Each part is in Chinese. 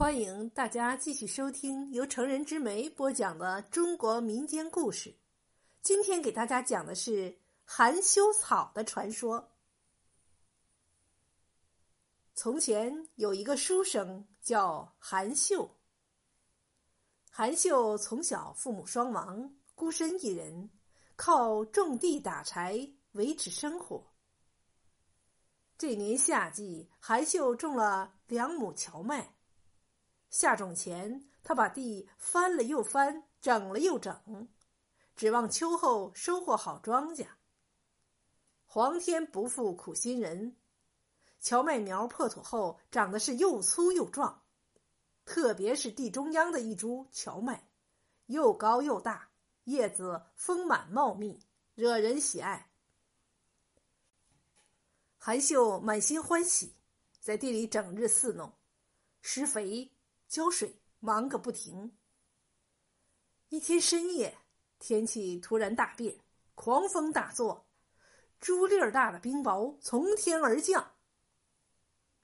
欢迎大家继续收听由成人之美播讲的中国民间故事。今天给大家讲的是含羞草的传说。从前有一个书生叫韩秀。韩秀从小父母双亡，孤身一人，靠种地打柴维持生活。这年夏季，韩秀种了两亩荞麦。下种前，他把地翻了又翻，整了又整，指望秋后收获好庄稼。皇天不负苦心人，荞麦苗破土后长得是又粗又壮，特别是地中央的一株荞麦，又高又大，叶子丰满茂密，惹人喜爱。韩秀满心欢喜，在地里整日伺弄，施肥、浇水，忙个不停。一天深夜，天气突然大变，狂风大作，珠粒儿大的冰雹从天而降。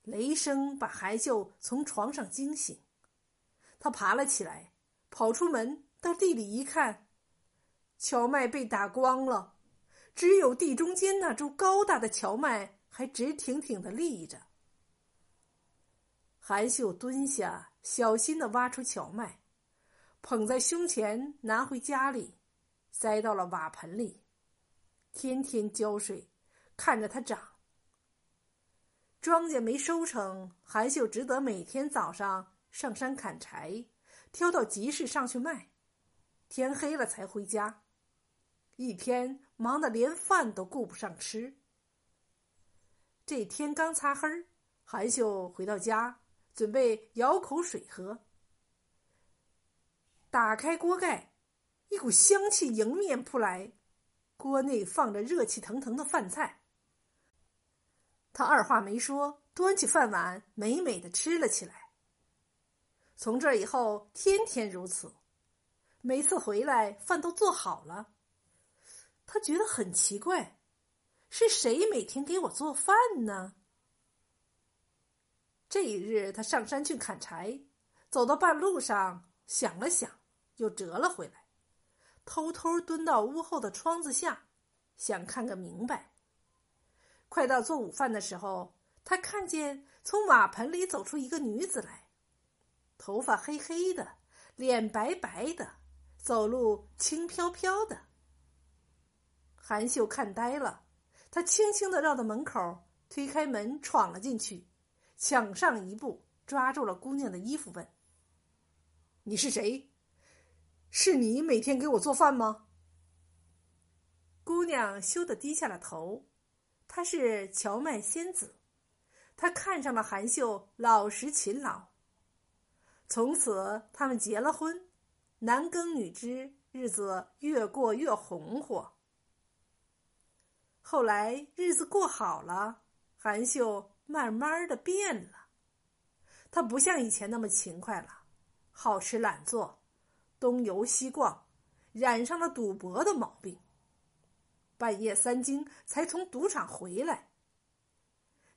雷声把韩秀从床上惊醒，他爬了起来，跑出门到地里一看，荞麦被打光了，只有地中间那株高大的荞麦。还直挺挺的立着。韩秀蹲下，小心的挖出荞麦，捧在胸前，拿回家里，塞到了瓦盆里，天天浇水，看着它长。庄稼没收成，韩秀只得每天早上上山砍柴，挑到集市上去卖，天黑了才回家，一天忙得连饭都顾不上吃。这天刚擦黑儿，韩秀回到家，准备舀口水喝。打开锅盖，一股香气迎面扑来，锅内放着热气腾腾的饭菜。他二话没说，端起饭碗，美美的吃了起来。从这以后，天天如此，每次回来饭都做好了，他觉得很奇怪。是谁每天给我做饭呢？这一日，他上山去砍柴，走到半路上，想了想，又折了回来，偷偷蹲到屋后的窗子下，想看个明白。快到做午饭的时候，他看见从瓦盆里走出一个女子来，头发黑黑的，脸白白的，走路轻飘飘的。韩秀看呆了。他轻轻的绕到门口，推开门，闯了进去，抢上一步，抓住了姑娘的衣服，问：“你是谁？是你每天给我做饭吗？”姑娘羞得低下了头。她是荞麦仙子，她看上了韩秀老实勤劳。从此，他们结了婚，男耕女织，日子越过越红火。后来日子过好了，韩秀慢慢的变了。他不像以前那么勤快了，好吃懒做，东游西逛，染上了赌博的毛病。半夜三更才从赌场回来。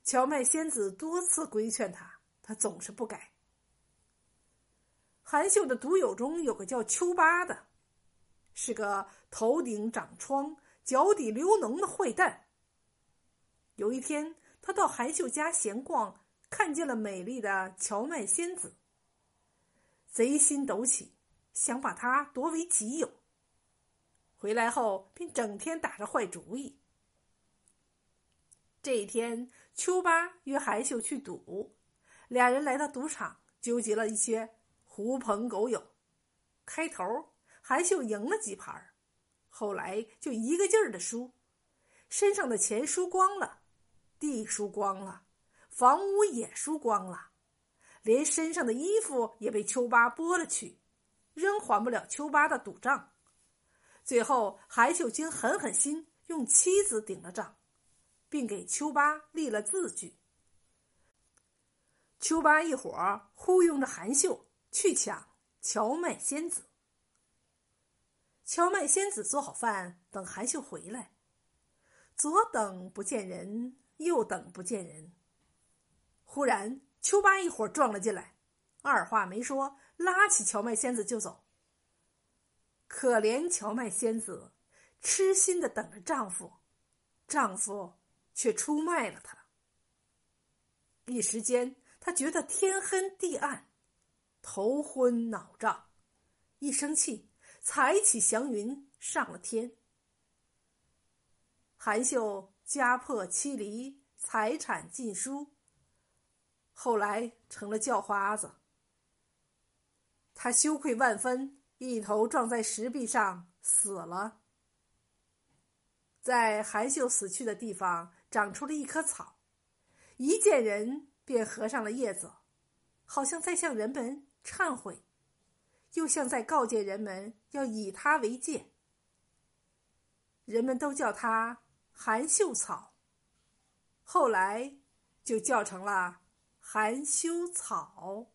荞麦仙子多次规劝他，他总是不改。韩秀的赌友中有个叫秋八的，是个头顶长疮。脚底流脓的坏蛋。有一天，他到韩秀家闲逛，看见了美丽的荞麦仙子，贼心陡起，想把她夺为己有。回来后，便整天打着坏主意。这一天，秋八约韩秀去赌，俩人来到赌场，纠集了一些狐朋狗友。开头，韩秀赢了几盘后来就一个劲儿的输，身上的钱输光了，地输光了，房屋也输光了，连身上的衣服也被秋八剥了去，仍还不了秋八的赌账。最后，韩秀清狠狠心用妻子顶了账，并给秋八立了字据。秋八一伙呼拥着韩秀去抢荞麦仙子。荞麦仙子做好饭，等韩秀回来。左等不见人，又等不见人。忽然，秋八一伙撞了进来，二话没说，拉起荞麦仙子就走。可怜荞麦仙子，痴心的等着丈夫，丈夫却出卖了她。一时间，她觉得天昏地暗，头昏脑胀，一生气，踩起祥云上了天。韩秀家破妻离，财产尽输，后来成了叫花子。他羞愧万分，一头撞在石壁上死了。在韩秀死去的地方长出了一棵草，一见人便合上了叶子，好像在向人们忏悔，又像在告诫人们要以他为戒。人们都叫他含羞草，后来就叫成了含羞草。